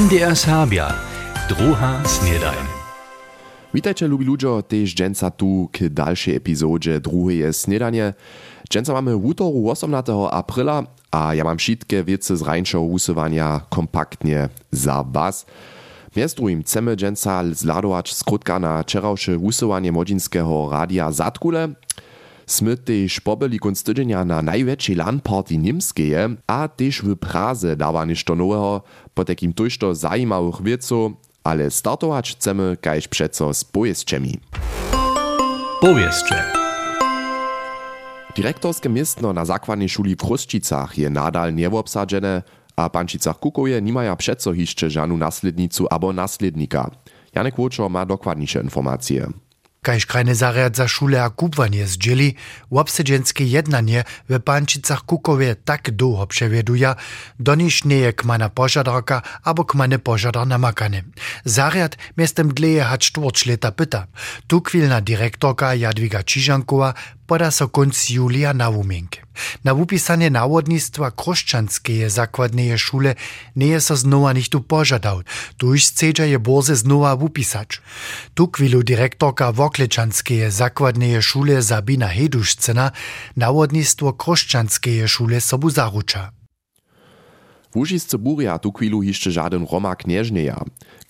MDR Serbia, druha snedajn. Witajcie, lubi ludzie, też dżęca tu k dalszej epizodzie drugiej snedanie. Dżęca mamy w útoru 18 aprila, a ja mam wszystkie wiece z rańszego usuwania kompaktnie za was. Między drugim chcemy dżęca zladować skrótka na wczorajsze usuwanie radia Zatkule, Smy też pobyli konc tydzienia na największej LAN-party niemskeje, a też w Praze dawa nešto nowego, po takim tojšto zajímavých wieców, ale startować chcemy kajś przeco z pojeźdźczemi. Powieszcze. Direktorskie miestno na zakładnej szuli w Chruščicach je nadal nieobsadzene, a pančicach Kukoje nimaja przeco jeszcze żanu naslednicu abo naslednika. Janek Łoczor ma dokładniejsze informacje. Kaž krajne zariad za šule a kubwanie zdzieli, obsedženské jednanie w Pančicach Kukowie tak długo przewieduja, do niż nie je kmana pożadarka albo kmane pożadar namakane. Zariad miestem dleje hat cztwórć leta pyta. Tu kwilna dyrektorka Jadwiga Čižankowa poda so konc julija na wumienk. Na wupisanie nawodnictwa krošćanskeje zakładneje szule nie je so znowa nichtu pożadał. Tuż chcedza je borze znowa wupisać. Tu kwilu dyrektorka Woklečanskeje zakładneje szule Sabina Hedušcena nawodnictwo krošćanskeje szule sobu zaruča. W Łužisce Buria tu chwilu jeszcze żaden Roma knieżnieja.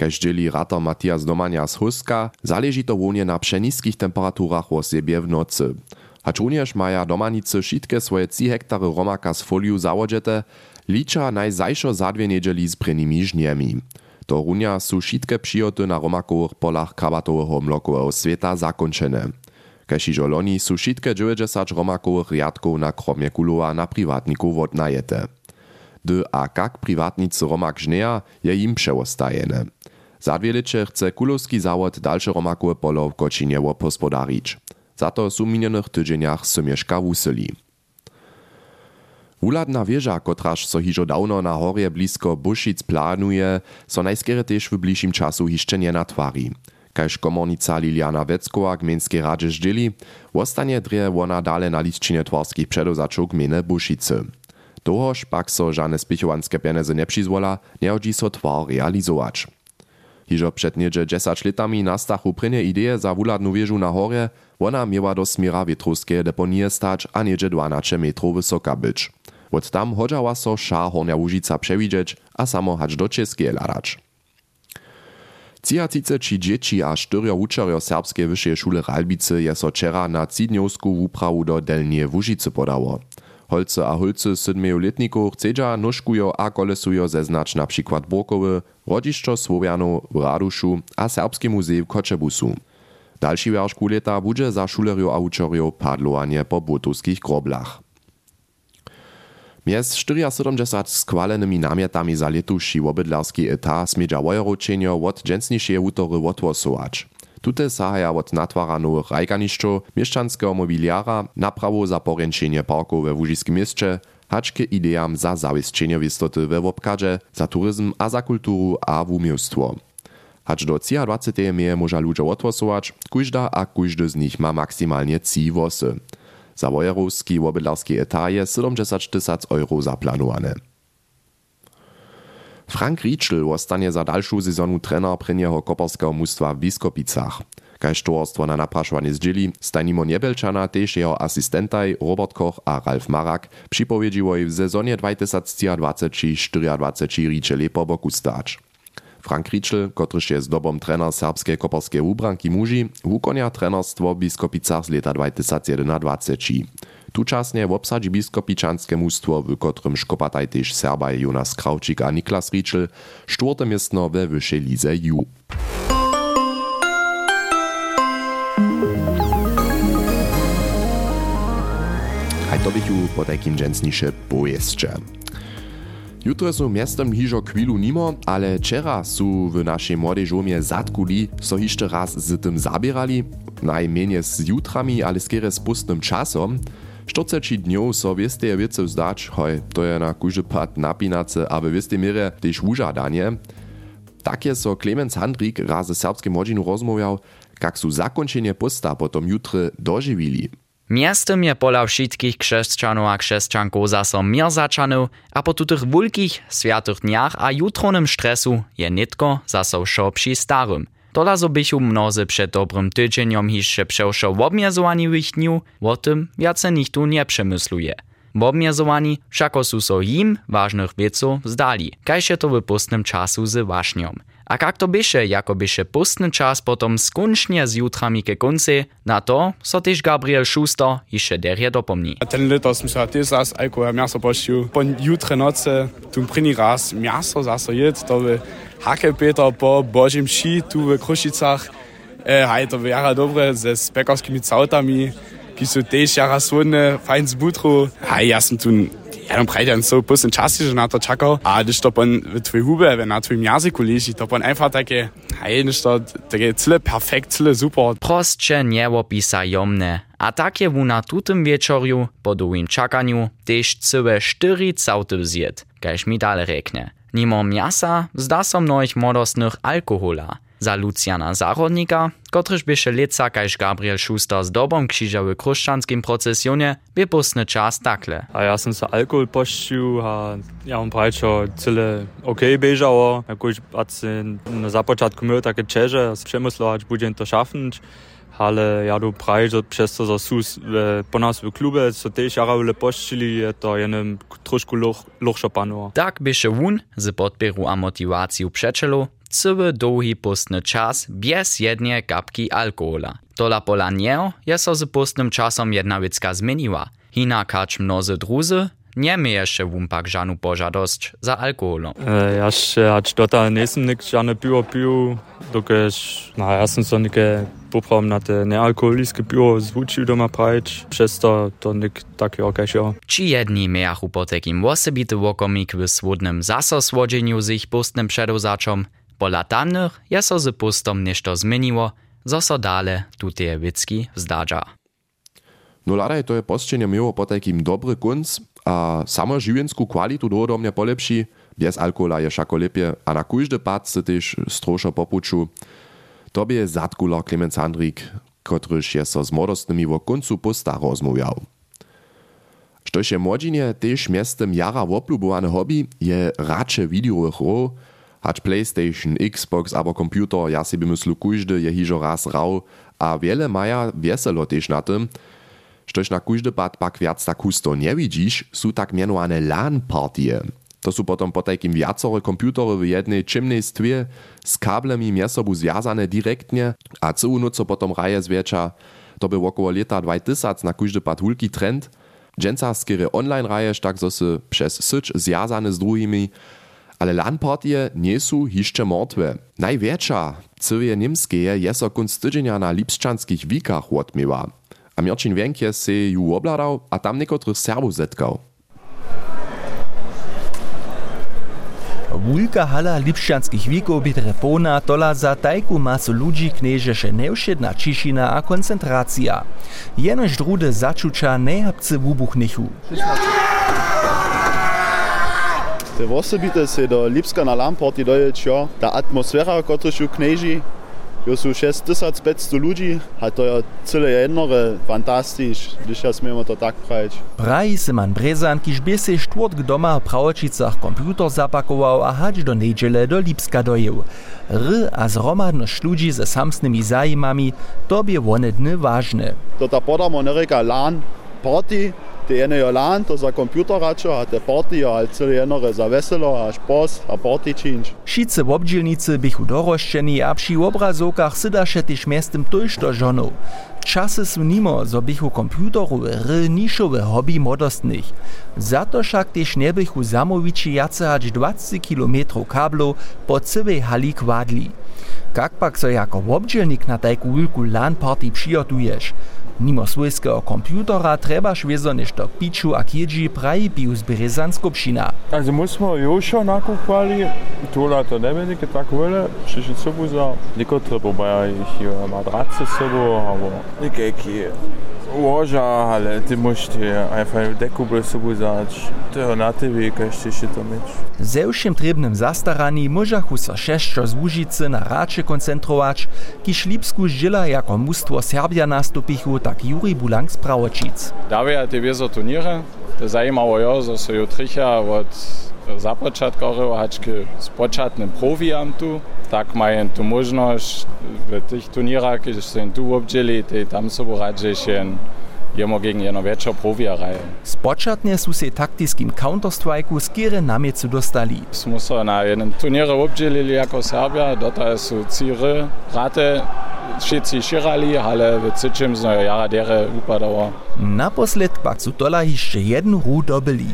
Dzieli ratar Matias Domania z Huska, zależy to wonie na przeniskich temperaturach o w nocy. Hač runjež maja domanice šitke svoje 3 hektary romaka z foliu załodźete, licza najzajšo za dwie niedzieli z prenimi żniemi. To runia su šitke przyjoty na romakowych polach krabatowego mlokowego sveta zakończone. Keši žoloni su šitke 90 romakových riadkov na kromie kulova na privátnikov odnajete. D a kak privátnici romak žneja je im přeostajene. Za dvě chce kulovský závod dalše romakové polo v Kočinjevo pospodarič. Za to su minionych tydzieniach sumieszka wuseli. Wuladna wieża, kotraż so hižo dawno na horje blisko Buszic planuje, so najskiery też w bliższym czasu jeszcze nie natwari. Kaž komornica Liliana Veckowa gmejnskiej radzie żdzieli, ostanie drie wona dale na liczcinie twarskich przedozaczów gminy Buszicy. Dohoż pak so pieniądze nie przyzwola, nie chodzi so twar realizować. Hižo před niedzie 10 letami nastachu prynje ideje za wuladnu wieżu na horje, ona miała do smira wietrowskie deponie stać, a niedzie 12 metrów wysoka być. Od tam chodziała so ša Hornia przewidzieć, a samo hać do Českie ladać. Cijacice či dzieci a štyrio učerjo serbskie wyższej szule Ralbice je so wczera na cidniowsku wuprawu do Delnie Łužice podało. Holce a holce sedmioletników chcedza nóżkujo a kolesujo zeznać na przykład Borkowy, Rodziszczo Słowianu w Raduszu a Serbskie Muzeum w Koczebusu. Dalszy wiersz kuleta będzie za szulerjo a učerjo padlowanie po butowskich groblach. Mjez 74 skwalenými namietami za letuši obydlarski etat smieđa wojeročenjo od dženstnišeje útory odwosować. Tute sahaja od natwara nowych rajganišćo, mieszczanskiego mobiliara, naprawu za poręczenie parków we Łužiskim mieście, haczke ideam za zawieszczenie wistoty we wopkadze, za turyzm a za kulturu a wumiostwo. Hacz do 23 meje może ludzie odwosować, kujda a kujdy z nich ma maksymalnie 3 wosy. Za wojerowski wobydlarski etat je 70 tysac euro zaplanowane. Frank Rietschel ostanie za dalszą sezonu trener prynjeho koperskiego mustwa w Biskopicach. Kaž towarstwo na napraszwanie zdzieli, Stanimo Niebelczana też jeho asystentaj Robert Koch a Ralf Marak przypowiedziło w sezonie 2023-2024 Rietschel po boku stać. Frank Rietschel, kotryż je zdobom trener serbskiej koperskiej ubranki muži, wukonia trenerstwo w Biskopicach z leta 2021. Tučasnie wobsadzi biskopičanske mustwo, w kotrym szkopataj też Serbaj Jonas Kraučik a Niklas Rietschel, czwarte miestno we wyższej lize Ju. Haj to bych ju po takim dżęsnisze pojeźdźcze. Jutro są miastem hižo nimo, ale wczera su w naszej młodzieżomie zatkuli, so raz z tym zabierali, najmniej z jutrami, ale skiery z pustnym czasom. 40 dniów so wieste wiece zdać, hoj, to je na kuży pad napinace, aby wieste mire też użadanie. Takie so Clemens Handrik raz z serbskim młodzinu rozmawiał, jak su zakończenie posta potom jutre dożywili. Miastem je pola wszystkich chrześcijanów a chrześcijanków zaso mir zaczanów, a po tutych wielkich świętych dniach a jutronym stresu je nitko zaso szo przy starym. Tola zo bychu mnozy przed dobrym tydzieniem jeszcze przeszło w obmierzowanych dniu, o tym wiace nikt nie przemysluje. W obmierzowani wszako su so im ważnych wieców zdali, kaj się to w pustnym czasu z waśniom. A jak to byše, jako byše pustny czas potom skuncznie z jutrami ke konci, na to so też Gabriel Schuster jeszcze derje dopomni. Ten liter som sa ty zas alkohol miaso poštiu. Po jutre noce, tu první raz miaso zase jed, to by hake Peter po Božím ši tu v Krušicach. E, haj, to by jara dobre ze spekarskými cautami, ki sú tiež jara svojne, fajn z butru. Haj, ja som tu breit dann so bisschen častiže na to čakal. A když to pon v tvoj hube, na tvojim jazyku leží, to pon einfach také, hej, když to také cyle perfekt, cyle super. Prostše niewopisa jomne. A tak je na tutym wieczorju, po długim czakaniu, też całe cztery całty zjed, kajż mi dalej rekne. Nimo miasa zda so mnoich modostnych alkohola. Za Luciana Zachodnika, kotryż byše leca kaž Gabriel Schuster z dobom krzyża w kruszczanskim procesjonie, by pustny czas takle. A ja sam sa alkohol pošćił, a ja mam prajčo cyle okej okay bežało. Jakoś na započatku miał takie čeže, przemyslo, aż budem to szaffnąć. ale ja tu prajžo przez to, że sus po nas w klubie, so też jara wyle pošćili, je to jenem trošku luchšo panowa. Tak byše wun z podpieru a motywaciju przeczelu, cały długi pustny czas bez jednej kapki alkohola. Tola pola niego je so z pustnym czasom jedna wiecka zmieniła. Hina kacz mnozy druzy, nie ma jeszcze wumpak żanu pożadość za alkoholem. E, ja się acz dota nesem nik żane piwo pił, dokeż, no ja sam so nike poprawam na te nealkoholiskie piwo zwučił doma prajć, przez to to nik takie okaż jo. Ci jedni miachu po takim osobity wokomik w swodnym zaso słodzeniu z ich pustnym przedozaczom, po latannych je so z pustom nešto zmieniło, zo so dale tuteje wicki zdadża. No ladaj to je posčenje miło po takim dobry kunc, a samo živiensku kvalitu dôvodobne polepší, bez alkohola je všako lepie a na kúžde pad se tiež strošo popuču. Tobie je zadkular Clemens Handrik, kotryž je so z młodostnymi wo kuncu pusta rozmówiał. Štož je młodzinie też miestem jara woplubowane hobby, je racze videowych ro, hać PlayStation, Xbox abo komputer, ja sobie myslu kúžde je hižo raz rau, a wiele maja wieselo też na tym, Štož na kóždy pad pak viac tak husto nevidíš, sú tak menované LAN partie. To sú potom po takým viacore komputery v jednej čimnej stvie s káblemi miesobu zviazané direktne a celú noc potom raje zväčša. To by okolo leta 2000 na kóždy pad hulký trend. Dženca skere online raješ tak so se przez syč zjazane z druhými, ale LAN partie nie sú hišće mortve. Najväčša, cywie nimskie je so kunst tydzienia na lipszczanskich wikach odmiewa. A Mirčin Vienkie se ju obladal a tam niekotrych Serbów zetkał. Wulka hala lipšćanskich wieków by telefona tola za tajku masu ludzi knieżeše nevšedna čišina a koncentracja. Jenož drude začuča nejapce wubuchnichu. Te osobite se do Lipska na Lamporti dojeća, ta atmosfera, kotryż ju knieži, Jo sú 6500 ľudí a to je celé jednore fantastisch, když ja smiemo to tak prajeć. Praji se man Brezan, kiž by se štvrtk doma v Pravočicach komputer zapakował a hać do nedźele do Lipska dojeł. R a zromadność ludzi ze samsnymi zajmami, to by one dny ważne. To ta podamo nereka LAN party, te jedne jo LAN, to za komputeračo, a te party jo ale celé jednore za veselo a špos a party činč. Šice w obdzielnicy bychu doroszczeni a przy obrazokach sydaše tyž miestem tojšto žonou. Czasy są nimo, zo bychu komputerowe ry niszowe hobby modostnych. Za to však tyž nebychu zamowici jace hać 20 km kablo po całej hali kwadli. Jak pak so jako na tajku wielku LAN party przygotujesz? Mimo swojskiego komputera trebaš wiezo než do piču a kjedži praji Pius Berezan skupšina. Also my smo Jošo nakupali, to ne bi tak vele, přišli sobu za, niko treba maja ich madrace sobu, abo nekaki Łoża, ale ty musisz einfach deku by sobie zać. To na TV każdy się to mieć. Ze všim trebnym zastarani możachu so šešćo z Łužicy na rače koncentrować, kiž Lipsku žila jako mustwo Serbia nastupichu, tak Juri Bulang z Prawočic. Dawia te wiezo turniere. To zajímało że so jutricha od započatkoru hačky s počatnym profiam tu. Tak mają tu możliwość w tych turnierach, kiedy się tu obdzieli, to tam sobie radzi się jemo gegen jedno wieczor profia raje. Spočatnie su se taktiskim Counter-Strike'u skire namiecu dostali. Smo se na jednym turnierze obdzielili jako Serbia, dota su cire, rate, wszyscy szirali, ale w trzecim z jara dere upadało. Naposled pak su tola jeszcze jednu ru dobili.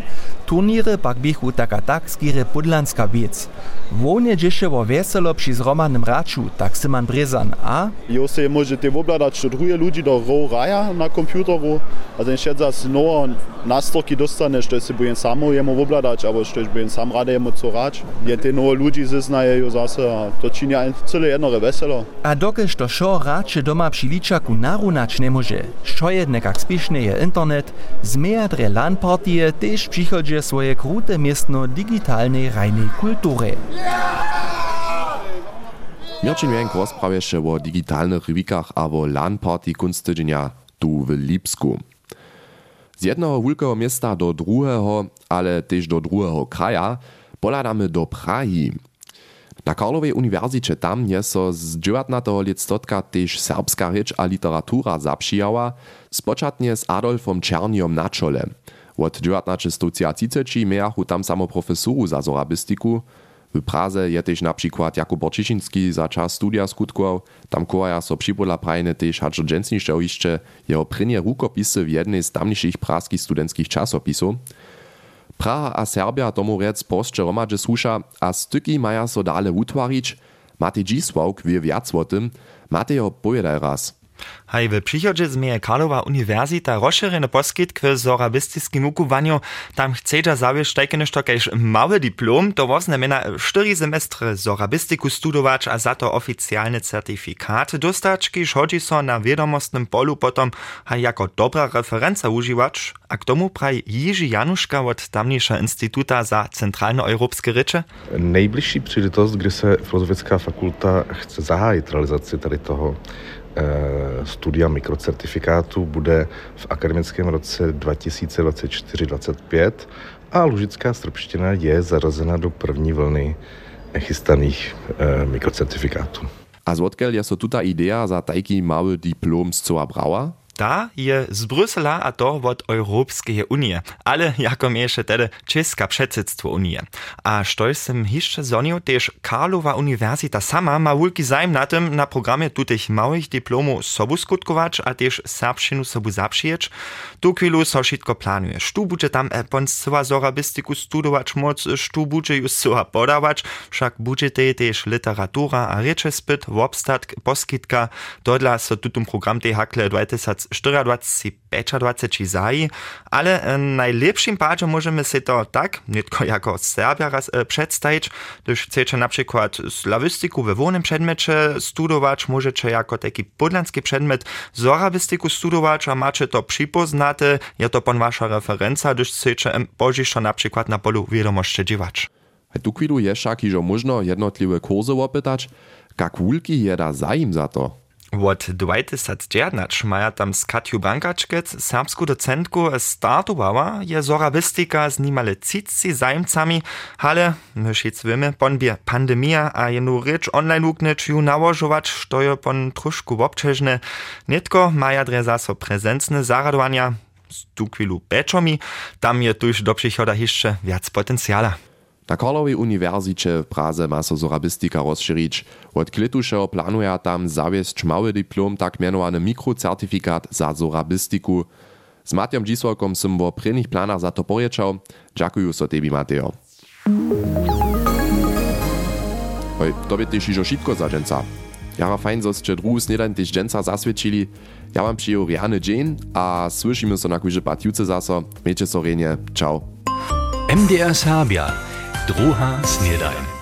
Turniere pak bichu taka tak skire podlanska wiec. Wonie dziesze wo weselo przy zromanym raczu, tak Syman Brezan, a? Jo se możecie obladać, że drugie ludzi do row raja na komputeru, a ten się zas nowe nastroki dostanesz, to się boję samo jemu obladać, albo że boję sam rady jemu co rać. Je te nowe ludzi zeznaje jo zase, a to czyni cyle jedno weselo. A dokež to šo rače doma przy liczaku narunać nie może. Što jednak jak spieszny je internet, zmejadre LAN partije też przychodzi swoje krute miestno digitalnej rajnej kultury. Mirčin Jenk rozprawia się o digitalnych rywikach albo LAN party kunstydzenia tu w Lipsku. Z jednego wielkiego miasta do drugiego, ale też do drugiego kraja, poladamy do Prahi. Na Karlowej Uniwersycie tam je so z 19. listotka też serbska rzecz a literatura zapřijała, spočatnie z Adolfom Czerniom na czole. Od 1930 miachu tam samo profesoru za zorabistiku, w Praze je też na przykład Jakub Borczyszynski za czas studia skutkował, tam kołaja so przypola prajne też haczo dżęsniszcze jeszcze jeho prynie rukopisy w jednej z tamniejszych praskich studenckich czasopisów. Praha a Serbia tomu rec posće romadže słuša, a styki maja so dale utwarić. Matej Dzisławk wie wiac o tym. Raz. Haj, w przychodzie zmieje Karlowa Uniwersita rozszerzony poskit k zorabistyskim ukowaniu. Tam chcedza zawieść takie jakiś mały diplom, to woznamena 4 semestry zorabistyku studować, a za to oficjalny certyfikat dostać, kiż chodzi so na wiadomostnym polu potom, a jako dobra referenca używać. A k tomu praj Jiži Januszka od tamniejsza Instytuta za Centralnoeuropskie Rycze? Nejbližší příležitost, kdy se Filozofická fakulta chce zahájit realizaci tady toho studia mikrocertifikátu bude v akademickém roce 2024-2025 a lužická srbština je zarazena do první vlny chystaných mikrocertifikátů. A zodkel je so tuta idea za tajki mały diplom z brała? Ta je z Brysela a to od Europejskiej Unii, ale jako jeszcze tedy Czeska przedsedztwo Unii. A što sem jeszcze zonił, też Karlova Uniwersita sama ma wielki zajm na tym, na programie tutych małych diplomów sobu skutkować, a też serbszczynu sobu zapřijeć. Tu chwilu so wszystko planuje. Sztu będzie tam eponscyła zorabistyku studować moc, sztu będzie już soha podawać, wszak będzie też literatura a rzeczespyt, wobstatk, poskitka, dodla so tutum program tej hakle 20 24, 25 zaji, ale w najlepszym padzie możemy sobie to tak, nie tylko jako Serbia raz e, przedstawić, gdyż chcecie na przykład slawistyku we wolnym przedmiocie studować, możecie jako taki podlanski przedmiot zorabistyku studować, a macie to przypoznate, je to pon wasza referenca, gdyż chcecie pożyszczo na przykład na polu wiadomości dziewać. A tu kwidu je však, že možno jednotliwe kursy opytać, jak wulki je da zajim za to? Od 2019 maja tam z Katju Bankačkec, serbsku docentku, startowała je zorabistika z nimale citci zajmcami, ale, myż jetzt wiemy, ponbie pandemia a jenu rycz online ukneć ju nałożować, što je pon troszku občežne. Nitko maja dreza so prezencne zaradowania, z tu chwilu beczomi, tam je tuż do przychoda jeszcze wiac potencjala. Na Karlowej Uniwersycie w Praze ma so zorabistika rozšírić. Od klitušeho planuje tam zawiesć mały diplom, tak mianowany mikrocertifikat za zorabistiku. Z Matjom Dzisłakom som wo prvných planach za to porječał. Dziękuję so tebi, Mateo. Hoj, to by tyž ižo šipko za dženca. Jara fajn, zo ste druhú snedaň tyž dženca zasvedčili. Ja vám přijel riany džen a slyšíme so na kúže patiuce zaso. Miejcie so renie. MDR Serbia. Druha Snedajn.